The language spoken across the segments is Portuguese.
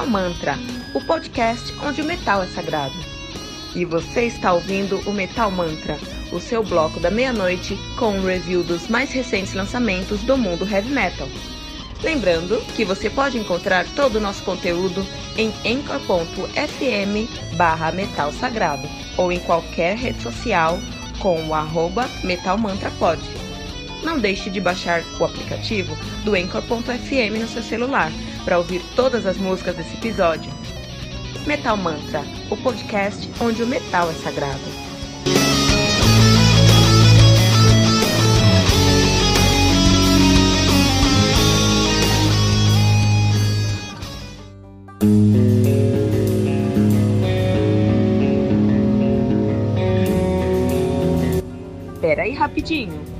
Metal Mantra, o podcast onde o metal é sagrado. E você está ouvindo o Metal Mantra, o seu bloco da meia-noite com um review dos mais recentes lançamentos do mundo heavy metal. Lembrando que você pode encontrar todo o nosso conteúdo em anchor.fm barra metal sagrado ou em qualquer rede social com o arroba metalmantrapod. Não deixe de baixar o aplicativo do Anchor.fm no seu celular para ouvir todas as músicas desse episódio. Metal Mantra, o podcast onde o metal é sagrado. Pera aí rapidinho.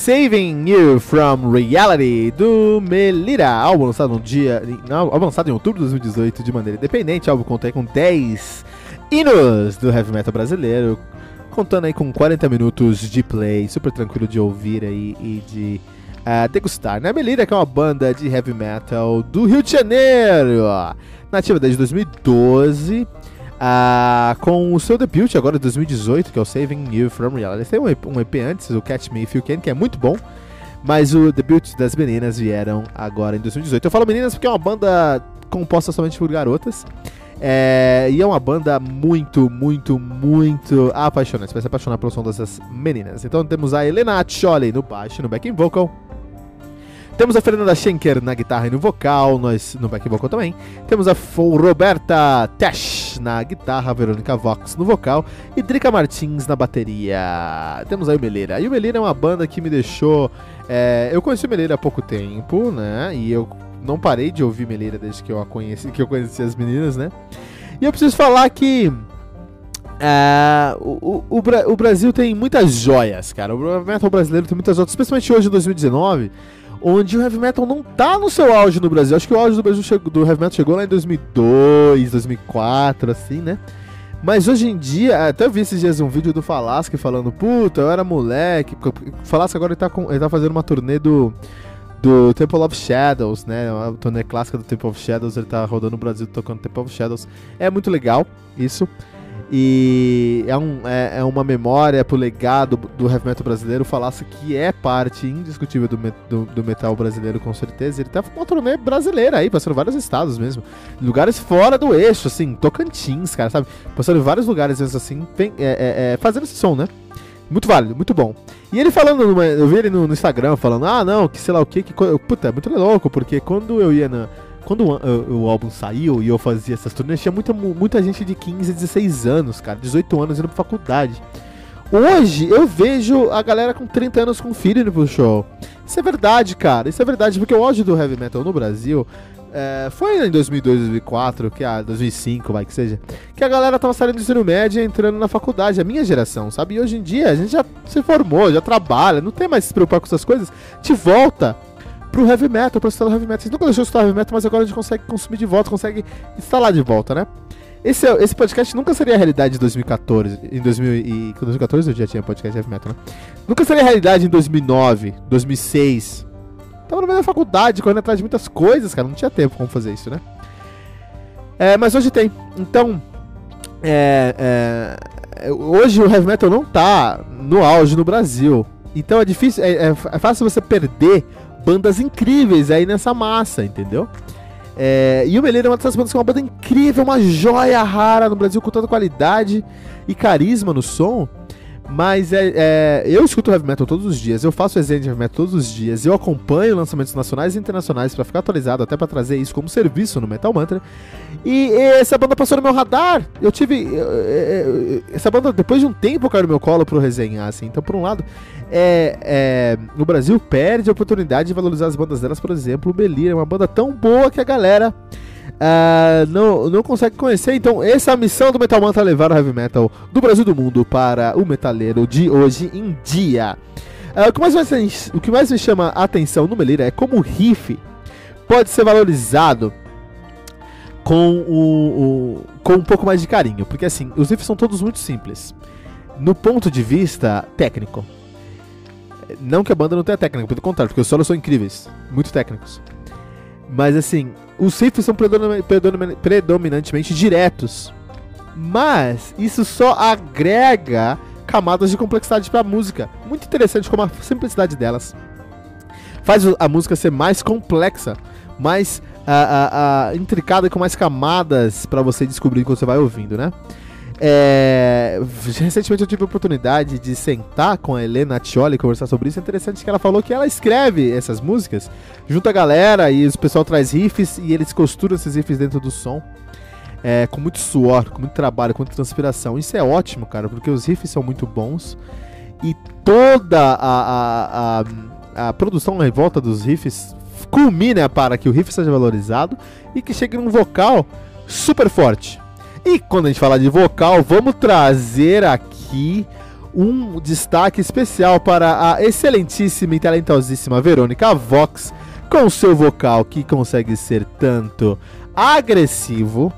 Saving You from Reality do Melira, álbum lançado no dia, álbum lançado em outubro de 2018 de maneira independente, álbum conta com 10 hinos do heavy metal brasileiro, contando aí com 40 minutos de play, super tranquilo de ouvir aí e de uh, degustar. Né? Melira que é uma banda de heavy metal do Rio de Janeiro, nativa desde 2012. Uh, com o seu debut agora de 2018, que é o Saving You From Reality. Tem um EP, um EP antes, o Catch Me If You Can, que é muito bom. Mas o debut das meninas vieram agora em 2018. Eu falo meninas porque é uma banda composta somente por garotas. É, e é uma banda muito, muito, muito apaixonante. Você vai se apaixonar pelo som dessas meninas. Então temos a Helena Chole no baixo, no backing vocal. Temos a Fernanda Schenker na guitarra e no vocal, nós no back vocal também. Temos a Roberta Tesh na guitarra, Verônica Vox no vocal e Drica Martins na bateria. Temos aí o Meleira. E o Meleira é uma banda que me deixou. É, eu conheci o Meleira há pouco tempo, né? E eu não parei de ouvir Meleira desde que eu a conheci, que eu conheci as meninas, né? E eu preciso falar que é, o, o, o, Brasil tem muitas joias, cara. O metal brasileiro tem muitas joias, especialmente hoje em 2019 onde o heavy metal não tá no seu auge no Brasil. Acho que o auge do Brasil chegou, do heavy metal chegou lá em 2002, 2004, assim, né? Mas hoje em dia, até vi esses dias um vídeo do Falasque falando, puta, eu era moleque. Falasque agora ele tá, com, ele tá fazendo uma turnê do, do Temple of Shadows, né? Uma turnê clássica do Temple of Shadows, ele tá rodando no Brasil tocando Temple of Shadows. É muito legal isso. E é, um, é, é, uma memória pro legado do heavy metal brasileiro. Falasse que é parte indiscutível do, do, do, metal brasileiro, com certeza. Ele tá com uma turnê brasileira aí, passando vários estados mesmo. Lugares fora do eixo, assim, Tocantins, cara, sabe? Passando em vários lugares mesmo assim, é, é, é, fazendo esse som, né? Muito válido, muito bom. E ele falando, numa, eu vi ele no, no, Instagram falando, ah, não, que sei lá o que, que. Puta, é muito louco, porque quando eu ia na quando o, o, álbum saiu e eu fazia essas turnês, tinha muita, muita gente de 15, 16 anos, cara, 18 anos indo pra faculdade. Hoje eu vejo a galera com 30 anos com filho indo pro show. Isso é verdade, cara. Isso é verdade, porque o auge do heavy metal no Brasil é, foi em 2002, 2004, que a 2005, vai que seja, que a galera tava saindo do ensino médio e entrando na faculdade, a minha geração, sabe? E hoje em dia a gente já se formou, já trabalha, não tem mais se preocupar com essas coisas, te volta pro heavy metal, pra instalar heavy metal. Vocês nunca deixou de instalar heavy metal, mas agora a gente consegue consumir de volta, consegue instalar de volta, né? Esse, esse podcast nunca seria a realidade em 2014. Em 2000 e, 2014 eu já tinha podcast heavy metal, né? Nunca seria a realidade em 2009, 2006. Tava no meio da faculdade, correndo atrás de muitas coisas, cara. Não tinha tempo como fazer isso, né? É, mas hoje tem. Então, é, é, hoje o heavy metal não tá no auge no Brasil. Então é difícil, é, é, é fácil você perder bandas incríveis aí nessa massa, entendeu? É, e o Meleiro é uma dessas bandas que é uma banda incrível, uma joia rara no Brasil com toda qualidade e carisma no som. Mas é, é, eu escuto heavy metal todos os dias, eu faço resenha de heavy metal todos os dias, eu acompanho lançamentos nacionais e internacionais para ficar atualizado, até para trazer isso como serviço no Metal Mantra. E essa banda passou no meu radar. Eu tive. essa banda, depois de um tempo, caiu no meu colo pro resenhar, assim. Então, por um lado, é, é, o Brasil perde a oportunidade de valorizar as bandas delas, por exemplo, o Belir é uma banda tão boa que a galera. Uh, não, não consegue conhecer. Então, essa é a missão do Metal Mantra levar o heavy metal do Brasil do mundo para o metaleiro de hoje em dia. Uh, o, que mais o que mais me chama a atenção no Melira é como o riff pode ser valorizado com, o, o, com um pouco mais de carinho. Porque assim, os riffs são todos muito simples. No ponto de vista técnico. Não que a banda não tenha técnica, pelo contrário, porque os solos são incríveis, muito técnicos. Mas assim, os riffs são predominantemente diretos. Mas isso só agrega camadas de complexidade para a música. Muito interessante como a simplicidade delas faz a música ser mais complexa, mais uh, uh, uh, intricada e com mais camadas para você descobrir quando você vai ouvindo, né? É, recentemente eu tive a oportunidade de sentar com a Helena Tioli e conversar sobre isso. É interessante que ela falou que ela escreve essas músicas junto a galera e o pessoal traz riffs e eles costuram esses riffs dentro do som. É, com muito suor, com muito trabalho, com muita transpiração. Isso é ótimo, cara, porque os riffs são muito bons e toda a, a, a, a produção em volta dos riffs culmina para que o riff seja valorizado e que chegue num vocal super forte. E quando a gente fala de vocal, vamos trazer aqui um destaque especial para a excelentíssima e talentosíssima Verônica Vox, com seu vocal que consegue ser tanto agressivo,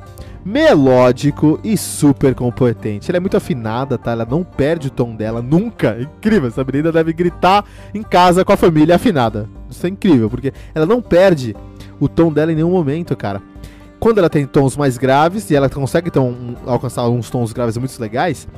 melódico e super competente. Ela é muito afinada, tá? Ela não perde o tom dela nunca. É incrível, essa menina deve gritar em casa com a família afinada. Isso é incrível, porque ela não perde o tom dela em nenhum momento, cara quando ela tem tons mais graves, e ela consegue então, alcançar uns tons graves muito legais,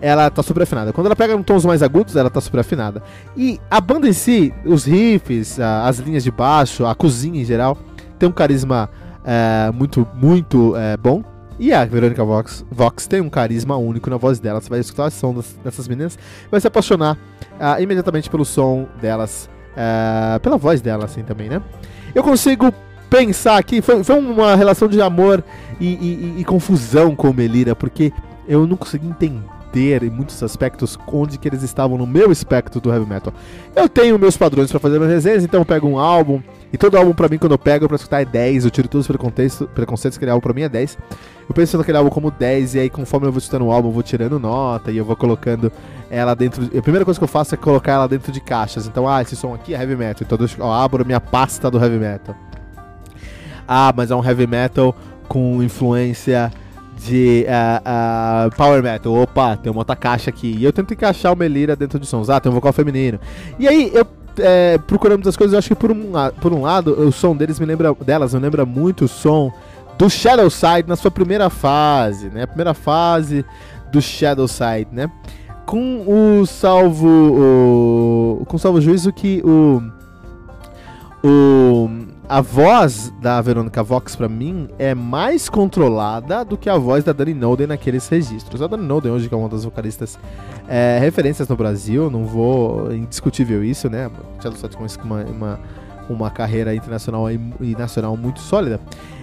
ela tá super afinada. Quando ela pega tons mais agudos, ela tá super afinada. E a banda em si, os riffs, as linhas de baixo, a cozinha em geral, tem um carisma é, muito, muito é, bom. E a Verônica Vox, Vox tem um carisma único na voz dela. Você vai escutar a som dessas meninas, vai se apaixonar uh, imediatamente pelo som delas, uh, pela voz dela, assim também, né? Eu consigo pensar aqui, foi, foi uma relação de amor e, e, e, confusão com Melira, porque eu não consegui entender em muitos aspectos onde que eles estavam no meu espectro do heavy metal. Eu tenho meus padrões para fazer minhas resenhas, então eu pego um álbum, e todo álbum pra mim, quando eu pego pra escutar é 10, eu tiro todos os preconceitos, preconceitos aquele álbum pra mim é 10. Eu penso naquele álbum como 10, e aí conforme eu vou escutando o álbum, eu vou tirando nota, e eu vou colocando ela dentro. De... A primeira coisa que eu faço é colocar ela dentro de caixas. Então, ah, esse som aqui é heavy metal, então eu abro minha pasta do heavy metal ah, mas é um heavy metal com influência de uh, uh, power metal. Opa, tem uma outra caixa aqui. E eu tento encaixar o Melira dentro de sons. Ah, tem um vocal feminino. E aí, eu é, procurando as coisas, eu acho que por um, por um lado, o som deles me lembra, delas me lembra muito o som do Shadow Side na sua primeira fase, né? A primeira fase do Shadow Side, né? Com o salvo. O, com o salvo juízo que o. O a voz da Verônica Vox, para mim, é mais controlada do que a voz da Dani Noden naqueles registros. A Dani Noden, hoje, que é uma das vocalistas é, referências no Brasil, não vou. indiscutível isso, né? Já com uma, uma, uma carreira internacional e, e nacional muito sólida.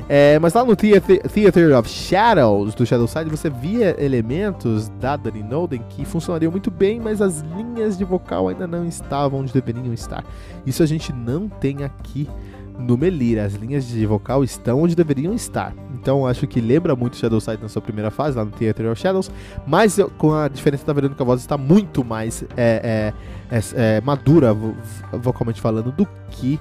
É, mas lá no Theater, Theater of Shadows do Shadow Side você via elementos da Dani Noden que funcionariam muito bem, mas as linhas de vocal ainda não estavam onde deveriam estar. Isso a gente não tem aqui no Melira. As linhas de vocal estão onde deveriam estar. Então acho que lembra muito Shadow Side na sua primeira fase, lá no Theater of Shadows, mas com a diferença da Verônica Voz está muito mais é, é, é, é madura, vocalmente falando, do que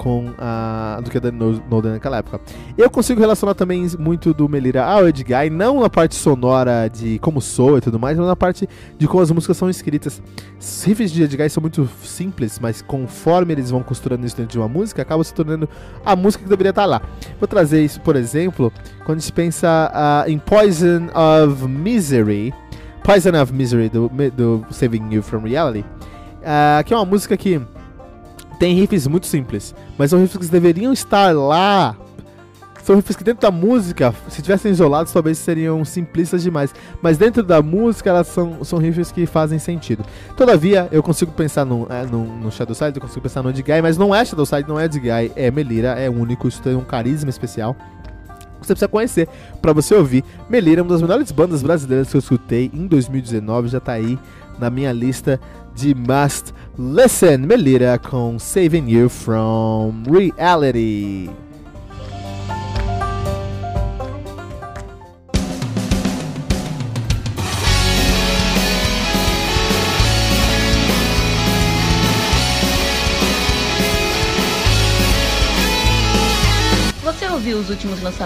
com a do que a Dani Noden naquela época. Eu consigo relacionar também muito do Melira ao Edguy, não na parte sonora de como soa e tudo mais, mas na parte de como as músicas são escritas. Os riffs de Edguy são muito simples, mas conforme eles vão costurando isso dentro de uma música, acaba se tornando a música que deveria estar lá. Vou trazer isso, por exemplo, quando a gente pensa uh, em Poison of Misery, Poison of Misery do, do Saving You From Reality, uh, que é uma música que tem riffs muito simples, mas são riffs que deveriam estar lá. São riffs que dentro da música, se tivessem isolados, talvez seriam simplistas demais. Mas dentro da música, elas são, são riffs que fazem sentido. Todavia, eu consigo pensar no, é, no, no Shadow Side, eu consigo pensar no Edguy, mas não é Shadow Side, não é Edguy, é Melira, é único, isso tem um carisma especial você precisa conhecer para você ouvir. Melira, uma das melhores bandas brasileiras que eu escutei em 2019, já tá aí na minha lista de Must Listen. Melira com Saving You From Reality.